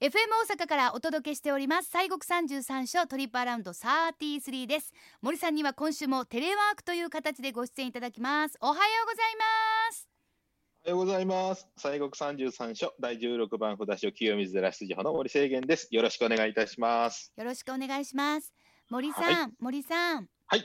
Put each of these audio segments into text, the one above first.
FM 大阪からお届けしております。西国三十三所トリップアラウンド33です。森さんには今週もテレワークという形でご出演いただきます。おはようございます。おはようございます。西国三十三所第十六番札所清水寺出場の森清源です。よろしくお願いいたします。よろしくお願いします。森さん、はい。森さん。はい。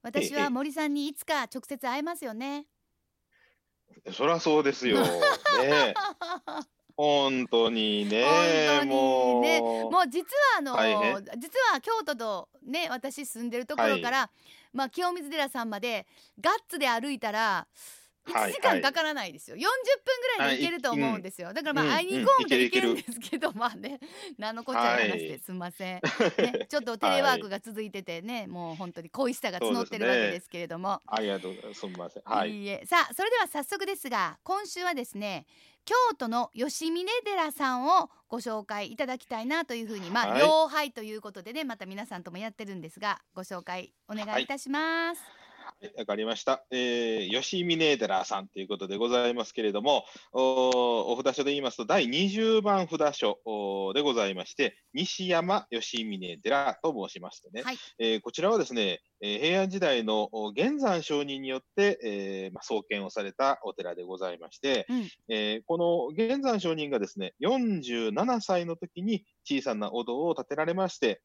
私は森さんにいつか直接会えますよね。そりゃそうですよ。ねえ本当にね本当にね。もう。実はあの実は京都とね私住んでるところから、まあ清水寺さんまでガッツで歩いたら1はい時間かからないですよ、40分ぐらいで行けると思うんですよ、だからまうんあ会いに行こうみたいにうん行けるんですけど、まあね 何のこっちゃい話すんません、ね、ちょっとテレワークが続いててね、もう本当に恋しさが募ってるわけですけれども、ありがとうございます。すみません。はい。いいえ。さあそれでは早速ですが今週はですね京都の吉峰寺さんをご紹介いただきたいなというふうにまあ、はいということでねまた皆さんともやってるんですがご紹介お願いいたします。はいわかりました。えー、吉峰寺さんということでございますけれども、おお札所で言いますと、第20番札所おでございまして、西山吉峰寺と申しましてね、はい。えーこちらはですね、えー平安時代のお玄山上人によって、えーまあ、創建をされたお寺でございまして、うん。えーこの玄山上人がですね、47歳の時に小さなお堂を建てられまして、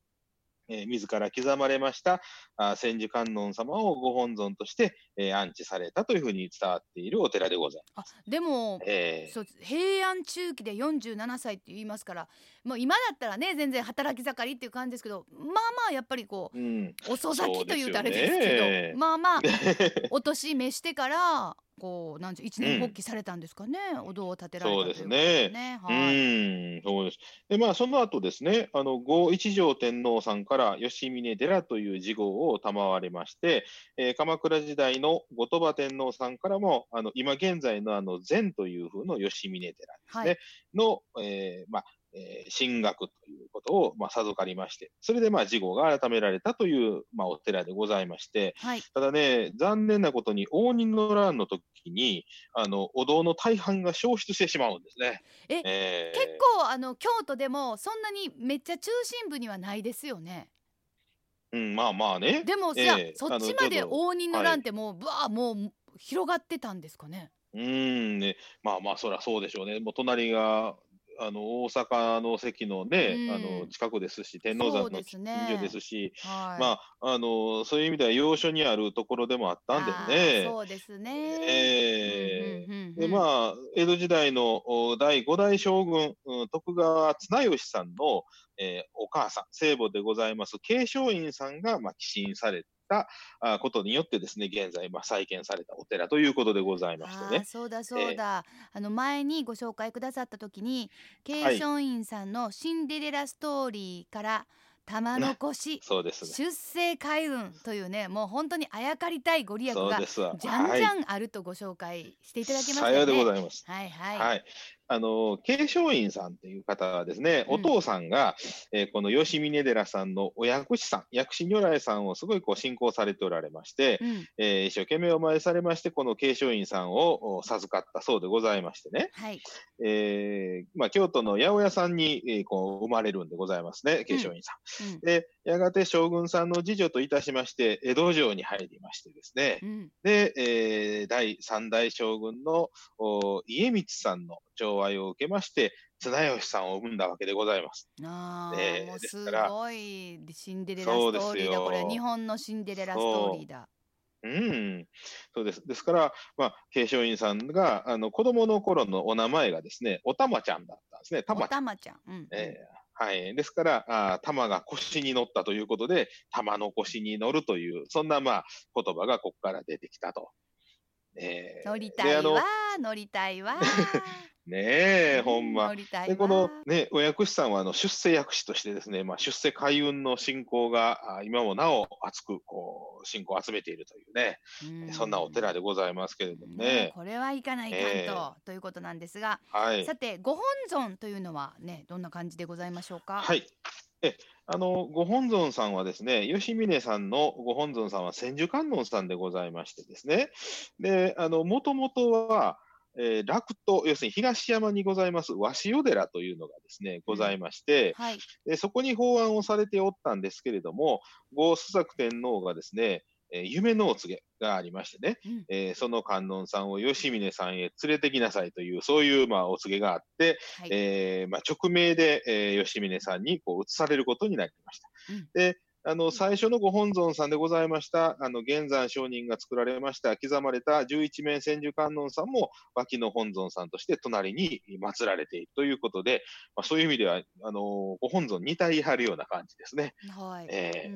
えー自ら刻まれましたあ千手観音様をご本尊として、えー安置されたというふうに伝わっているお寺でございまあでもす。えー。そう平安中期で47歳って言いますからもう今だったらね全然働き盛りっていう感じですけどまあまあやっぱりこうん、う遅咲きというとあれですけね。どまあまあ お年召してからこうなんて一年発起されたんですかね、お堂を建てられたということそうですね。ねうはい。うです。で、まあ、その後ですね、あの、後一条天皇さんから吉峰寺という字号を賜りまして、えー鎌倉時代の後鳥羽天皇さんからも、あの、今現在のあの、禅という風の吉峰寺ですね、はいの、えーまあ、えー進学ということを、まあ、授かりまして、それで、まあ、字号が改められたという、まあ、お寺でございまして、はいただね、残念なことに応仁の乱の時に、あの、お堂の大半が消失してしまうんですね。ええー結構あの京都でもそんなにめっちゃ中心部にはないですよね。うん、まあまあね。でも、ええじゃあそっちまで応仁の乱ってもうぶわーもう広がってたんですかね。うーん、ね、まあまあ、そりゃそうでしょうね。もう隣が、あの、大阪の関のね、うんあの、近くですし、天王山の近所ですし、はい。まあ、あの、そういう意味では要所にあるところでもあったんでね。そうですね。ええうんうんうんうんで、まあ、江戸時代のお第五代将軍、うん徳川綱吉さんの、えーお母さん、聖母でございます、慶松院さんが、まあ、寄進されたあことによってですね、現在、まあ、再建されたお寺ということでございましてね。そうだそうだ、あの前にご紹介くださった時に慶はい松院さんのシンデレラストーリーから玉の腰そうですね。出世開運というねもう本当にあやかりたいご利益が。じゃんじゃんんあるとご紹介していただけましたさようでよね。ございます。はいはい。はい。あの、慶松院さんという方はですね、うん。お父さんが、えーこの吉峰寺さんのお薬師さん、薬師如来さんをすごいこう信仰されておられまして、うん、えー一生懸命お参りされまして、この慶松院さんをお授かったそうでございましてね、はい。えーまあ、京都の八百屋さんに、えーこう生まれるんでございますね、慶松院さん。うん。で、やがて将軍さんの次女といたしまして、江戸城に入りましてですね、うん。で、えー第三代将軍のお家光さんの寵愛を受けまして、綱吉さんを生んだわけでございます。ああ、えーすごいシンデレラストーリーだよこれ日本のシンデレラストーリーだ。うん、そうです。ですから、まあ、慶松院さんが、あの、子供の頃のお名前がですね、おたまちゃんだったんですね。たおまちゃん。たまちゃん。うん。えーはい。ですから、あー玉が腰に乗ったということで、玉の腰に乗るという、そんな、まあ、言葉がここから出てきたと。えー乗りたいわ乗りたいわ。ねえ、ほんま。で、このね、お薬師さんはあの出世薬師としてですね、まあ、出世開運の信仰があ今もなお熱くこう信仰を集めているというね、うんそんなお寺でございますけれどもね。これはいかないかんと、えということなんですが、はいさ。てご本尊というのはねどんな感じでございましょうか？はい。え、あの、ご本尊さんはですね、吉峰さんのご本尊さんは千手観音さんでございましてですね。で、あの、もともとは、えー、楽と、要するに東山にございます、鷲尾寺というのがですね、ございまして、はい、でそこに法案をされておったんですけれども、郷須作天皇がですね、えー、夢のお告げがありましてね、うん、えー、その観音さんを吉峰さんへ連れてきなさいという、そういうまあお告げがあって、はい、えー、まあ、直命で、えー、吉峰さんにこう移されることになりました。うん、であの、最初のご本尊さんでございました、あの、玄山上人が作られました、刻まれた十一面千手観音さんも、脇の本尊さんとして隣に祀られているということで、まあ、そういう意味では、あの、ご本尊似体張るような感じですね。はい。え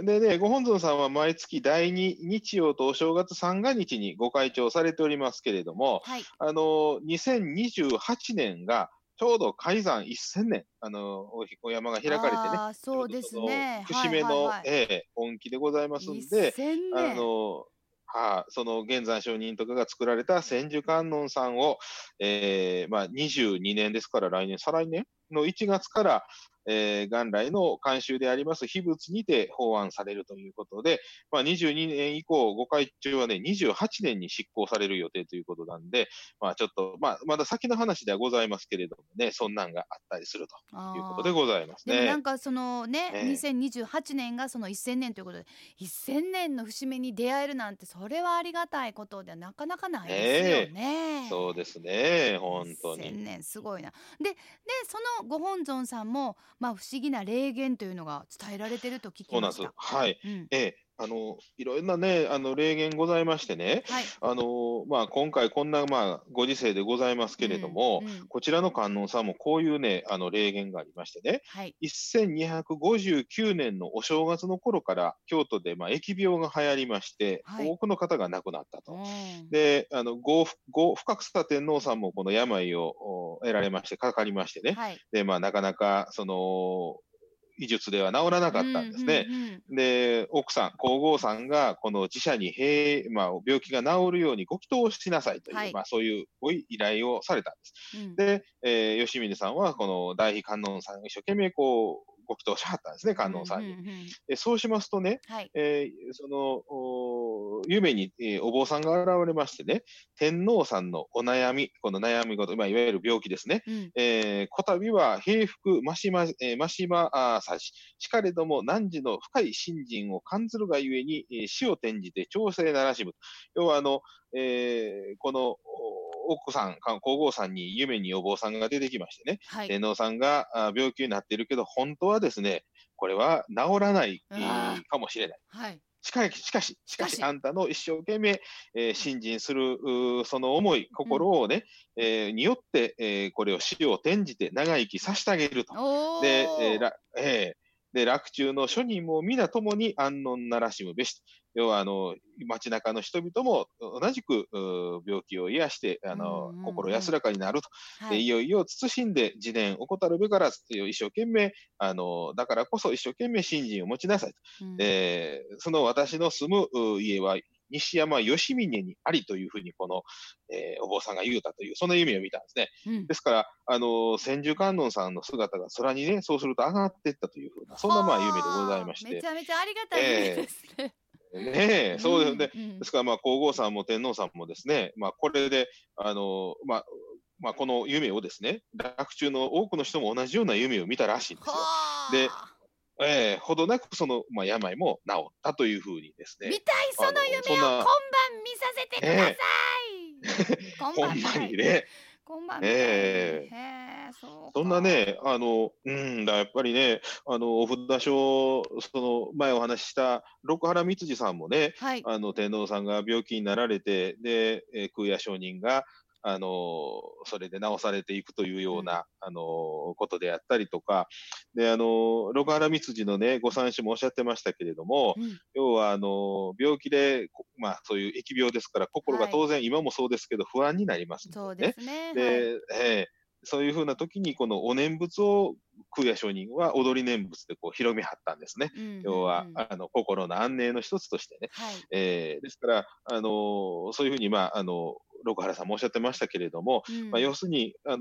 ー、でね、ご本尊さんは毎月第2日曜とお正月三が日にご開帳されておりますけれども、はい、あの、2028年が、ちょうど改ざん1000年、あの、お山が開かれてね。そうですね。節目の、ええ音期でございますんで、あの、はあ、その現在承認とかが作られた千手観音さんを、えー、まあ22年ですから来年、再来年の1月から、えー、元来の慣習であります秘仏にて法案されるということで、まあ、22年以降、ご会長はね、28年に執行される予定ということなんで、まあ、ちょっと、まあ、まだ先の話ではございますけれどもね、そんなんがあったりするということでございますね。なんかそのね、えー、2028年がその1000年ということで、1000年の節目に出会えるなんて、それはありがたいことではなかなかないですよね。えー、そうですね、本当に。1000年、すごいな。で、でそのご本尊さんも、まあ、不思議な霊言というのが伝えられてると聞きました。はい、うん、ええ。あのいろんなね、あの霊言ございましてね、はい、あのまあ、今回、こんな、まあ、ご時世でございますけれども、うんうん、こちらの観音さんもこういうね、あの霊言がありましてね、はい、1259年のお正月の頃から京都で、まあ、疫病が流行りまして、はい、多くの方が亡くなったと。で、あのごご深草天皇さんもこの病を得られまして、かかりましてね、でまあ、なかなかその医術では治らなかったんですね。で、奥さん、皇后さんが、この自社に平、まあ、病気が治るようにご祈祷しなさいという、はい、まあ、そういうご依頼をされたんです。うん、で、えー、吉峰さんは、この大悲観音さんが一生懸命こう、ご祈祷しはったんですね、観音さんに。うんうんうん、そうしますとね、はい、えー、その、夢に、えー、お坊さんが現れましてね、天皇さんのお悩み、この悩み事、まあ、いわゆる病気ですね。うん、えー、こたびは平服、ましま、えー、ましまあさし、しかれども汝の深い信心を感ずるがゆえに、えー、死を転じて調整ならしむ。要は、あの、えー、この、奥さん、皇后さんに夢にお坊さんが出てきましてね、はい、天皇さんが病気になっているけど、本当はですね、これは治らないかもしれない。はいしかし、しかし、しかし、あんたの一生懸命、えー、信心する、その思い、心をね、うん、えー、によって、えー、これを死を転じて長生きさせてあげると。で、えーえー、で、楽中の諸人も皆共に安穏ならしむべし。要は、あの、街中の人々も同じく病気を癒して、あの、心安らかになると。はい、いよいよ慎んで自伝怠るべからずという一生懸命、あの、だからこそ一生懸命信心を持ちなさいと。うん、えー、その私の住む家は西山義峰にありというふうに、この、えー、お坊さんが言うたという、その夢を見たんですね。うん、ですから、あの、千手観音さんの姿が空にね、そうすると上がっていったというふうな、そんなまあ夢でございまして。めちゃめちゃありがたい夢ですね。えーねえ、そうですね。うんうん、ですから、まあ、皇后さんも天皇さんもですね、まあ、これで、あの、まあ、まあ、この夢をですね、楽中の多くの人も同じような夢を見たらしいんですよ。で、ええー、ほどなくその、まあ、病も治ったというふうにですね。見たいその夢を今晩見させてください。えー、今晩にね。今晩ええーそんなね、あの、うん、だやっぱりね、あの、お札書、その前お話しした六原光次さんもね、はい、あの、天皇さんが病気になられて、で、えー、空也上人が、あの、それで直されていくというような、あの、ことであったりとか、で、あの、六原光次のね、ご三種もおっしゃってましたけれども、うん、要は、あの、病気で、まあ、そういう疫病ですから、心が当然、はい、今もそうですけど、不安になりますね。そうですね。で、はい、えーそういうふうな時に、このお念仏を空也上人は踊り念仏でこう広めはったんですね。うんうんうん、要は、あの、心の安寧の一つとしてね。はい、えー、ですから、あのー、そういうふうに、まあ、あの、六原さんもおっしゃってましたけれども、うん、まあ、要するに、あの、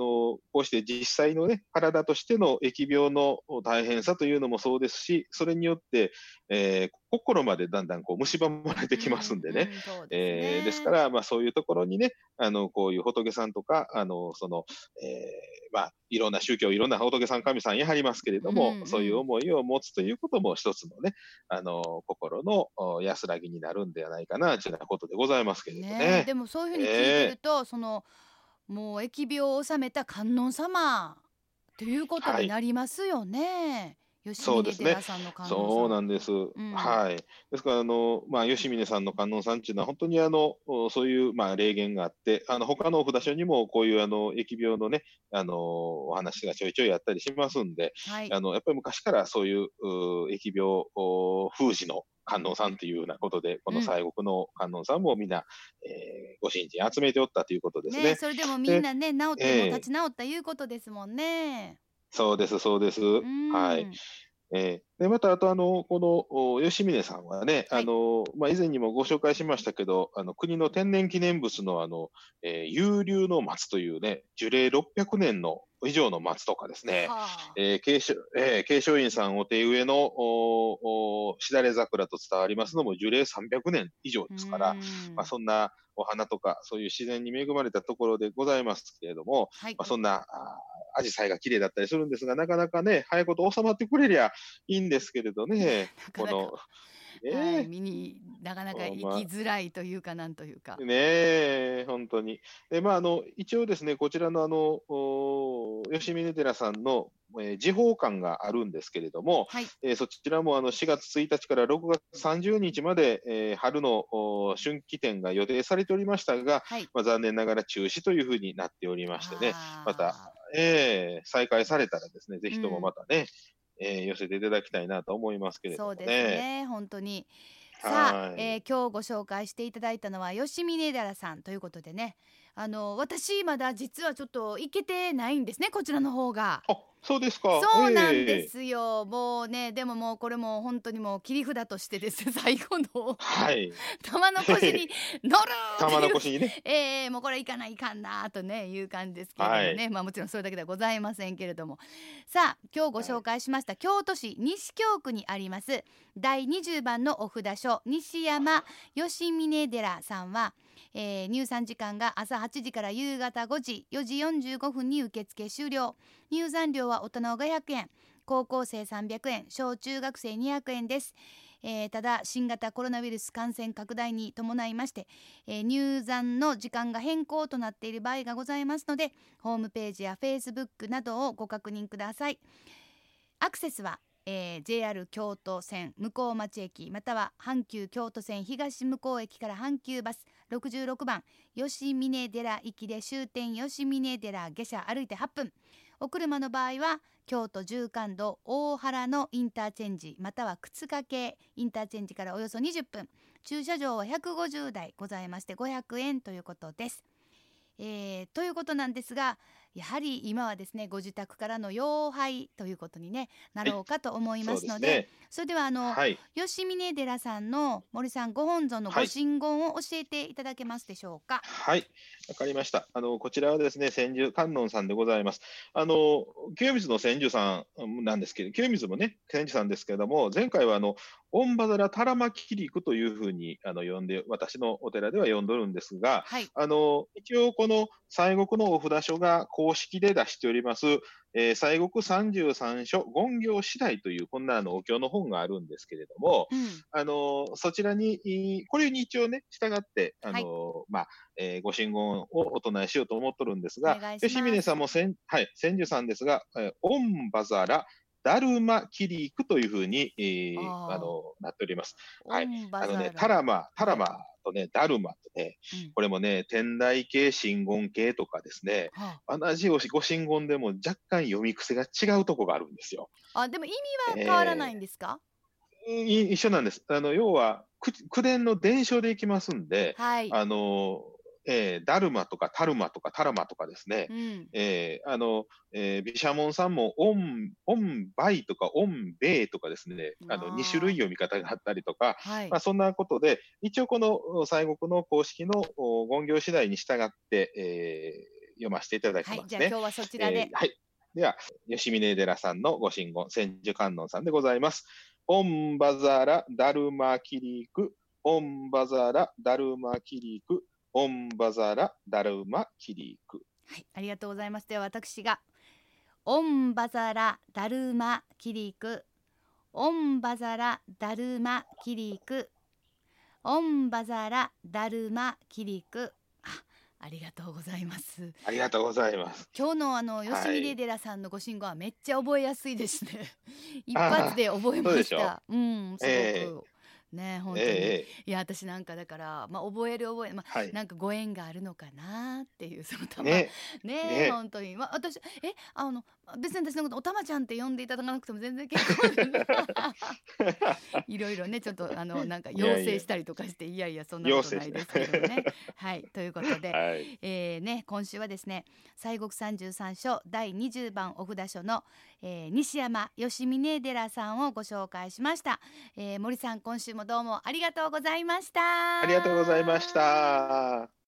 こうして実際のね、体としての疫病の大変さというのもそうですし、それによって、えー、心までだんだんこう蝕まれてきますんでね。ですから、まあ、そういうところにね、あのこういう仏さんとか、あのそのえーまあ、いろんな宗教、いろんな仏さん、神さんやはりますけれども、うんうんそういう思いを持つということも一つのね、あの心のお安らぎになるんではないかなというようなことでございますけれどね。ねでもそういうふうに聞いてると、そのもう疫病を治めた観音様ということになりますよね。吉峰そうですね寺さんの観音さん。そうなんです。んはい。ですから、あの、まあ、吉峰さんの観音さんっていうのは、本当にあの、おそういう、まあ、霊言があって、あの、他のお札所にも、こういう、あの、疫病のね、あの、お話がちょいちょいあったりしますんで、はい。あの、やっぱり昔からそういう、う疫病お封じの観音さんというようなことで、この西国の観音さんもみんな、えーご神人集めておったということですね。ねそれでもみんなね治ってええも立ち直ったいうことですもんね。そうです、そうです。うんはい。えーで、また、あと、あの、この、お吉峰さんはね、はいあの、まあ、以前にもご紹介しましたけど、あの、国の天然記念物の、あの、えー有流の松というね、樹齢600年の以上の松とかですね、はあ。えー、慶祥えー慶祥院さんお手植えの、おおしだれ桜と伝わりますのも樹齢300年以上ですから、うん。まあ、そんなお花とか、そういう自然に恵まれたところでございますけれども、はい。まあ、そんな、あアジサイが綺麗だったりするんですが、なかなかね、早いこと収まってくれりゃいいんですけれどね、なかなかこの、はい、ね見になかなか行きまあ。づらいというかなんというか。え、ねえ、本当に。で、まあ、あの、一応ですね、こちらのあの、お吉峰寺さんの、えー時報館があるんですけれども、はい。えーそちらもあの4月1日から6月30日まで、えー春のお春季展が予定されておりましたが、はい。まあ、残念ながら中止というふうになっておりましてね、またえー再開されたらですね、ぜひともまたね、えー寄せていただきたいなと思いますけれどもね。そうですね本当に。さあ、はいえー今日ご紹介していただいたのは吉峰寺さんということでねあの私まだ実はちょっと行けてないんですねこちらの方が。あ、そうですか。そうなんでえーすよ、もうねでももうこれも本当にもう切り札としてです。ね 最後の。はい。玉の腰に乗る 玉の腰にね。えー、もうこれいかないかんなとねいう感じですけれどもね、まあもちろんそれだけではございませんけれども。さあ今日ご紹介しました、京都市西京区にあります第20番のお札所西山吉峰寺さんは、えー入山時間が朝8時から夕方5時4時45分に受付終了。入山料は大人500円。高校生300円。小中学生200円です。えーただ新型コロナウイルス感染拡大に伴いまして、えー入山の時間が変更となっている場合がございますのでホームページやフェイスブックなどをご確認ください。アクセスは、えー JR 京都線向こう町駅または阪急京都線東向こう駅から阪急バス。66番。吉峰寺行きで終点吉峰寺下車歩いて8分。お車の場合は京都縦貫道大原のインターチェンジまたは靴掛けインターチェンジからおよそ20分。駐車場は150台ございまして500円ということです。えーということなんですがやはり今はですねご自宅からの妖拝ということに、ね、なろうかと思いますのでそれではあの、はい。吉峰寺さんの森さんご本尊のごはい神言を教えていただけますでしょうか？はい。わかりました。あの、こちらはですね、千住観音さんでございます。あの、清水の千住さんなんですけど、清水もね、千住さんですけれども、前回はあの、オンバザラタラマキリクというふうに、あの、呼んで、私のお寺では呼んどるんですが、はい、あの、一応この西国のお札所が公式で出しております、えー西国33所言行次第という、こんなあのお経の本があるんですけれども、うん。あの、そちらに、いこれに一応ね、従って、あの、まあ、えーご神言をお唱えしようと思っとるんですが吉峰さんも千、はい、千住さんですが、えーオンバザラ、ダルマキリークというふうに、えーあの、なっております。はい。あのねタラマ、タラマとね、ダルマとね、うんこれもね、天台系、真言系とかですね、は同じご神言でも若干読み癖が違うとこがあるんですよ。あ、あでも意味は変わらないんですか、い一緒なんです。あの、要は、く口伝の伝承でいきますんで、はい、あの、えーダルマとかタルマとかタラマとかですね、うん、えーあの、えー、ビシャモンさんも、オン、オンバイとか、オンベイとかですね、あの、あ。ー2種類読み方があったりとか、はい、まあ、そんなことで、一応このお西国の公式のお勤行次第に従って、えー読ませていただきはいま、すね。じゃあ今日はそちらで、えーはい。では、善峯寺さんのご真言、千手観音さんでございます。オンバザラダルマキリク、オンバザラダルマキリク、オンバザラダルマキリク。はい、ありがとうございます。では私がオンバザラダルマキリク、オンバザラダルマキリク、オンバザラダルマキリク。あ、ありがとうございます。ありがとうございます。今日のあのはい吉峰寺さんのご信号はめっちゃ覚えやすいですね。一発で覚えまし。そうでしたうん、すごく、えね本当に、ええいや私なんかだからまあ覚える覚えまあはい。なんかご縁があるのかなっていう そのたまね、ねね本当に、まあ、私えあの別に私のことおたまちゃんって呼んでいただかなくても全然結構 いろいろねちょっとあのなんか要請したりとかしていやいやそんなことないですけどね。はい。ということで、はい。えーね、今週はですね西国三十三所第20番お札所の、えー西山吉峰寺さんをご紹介しました、えー森さん今週もどうもありがとうございましたありがとうございました。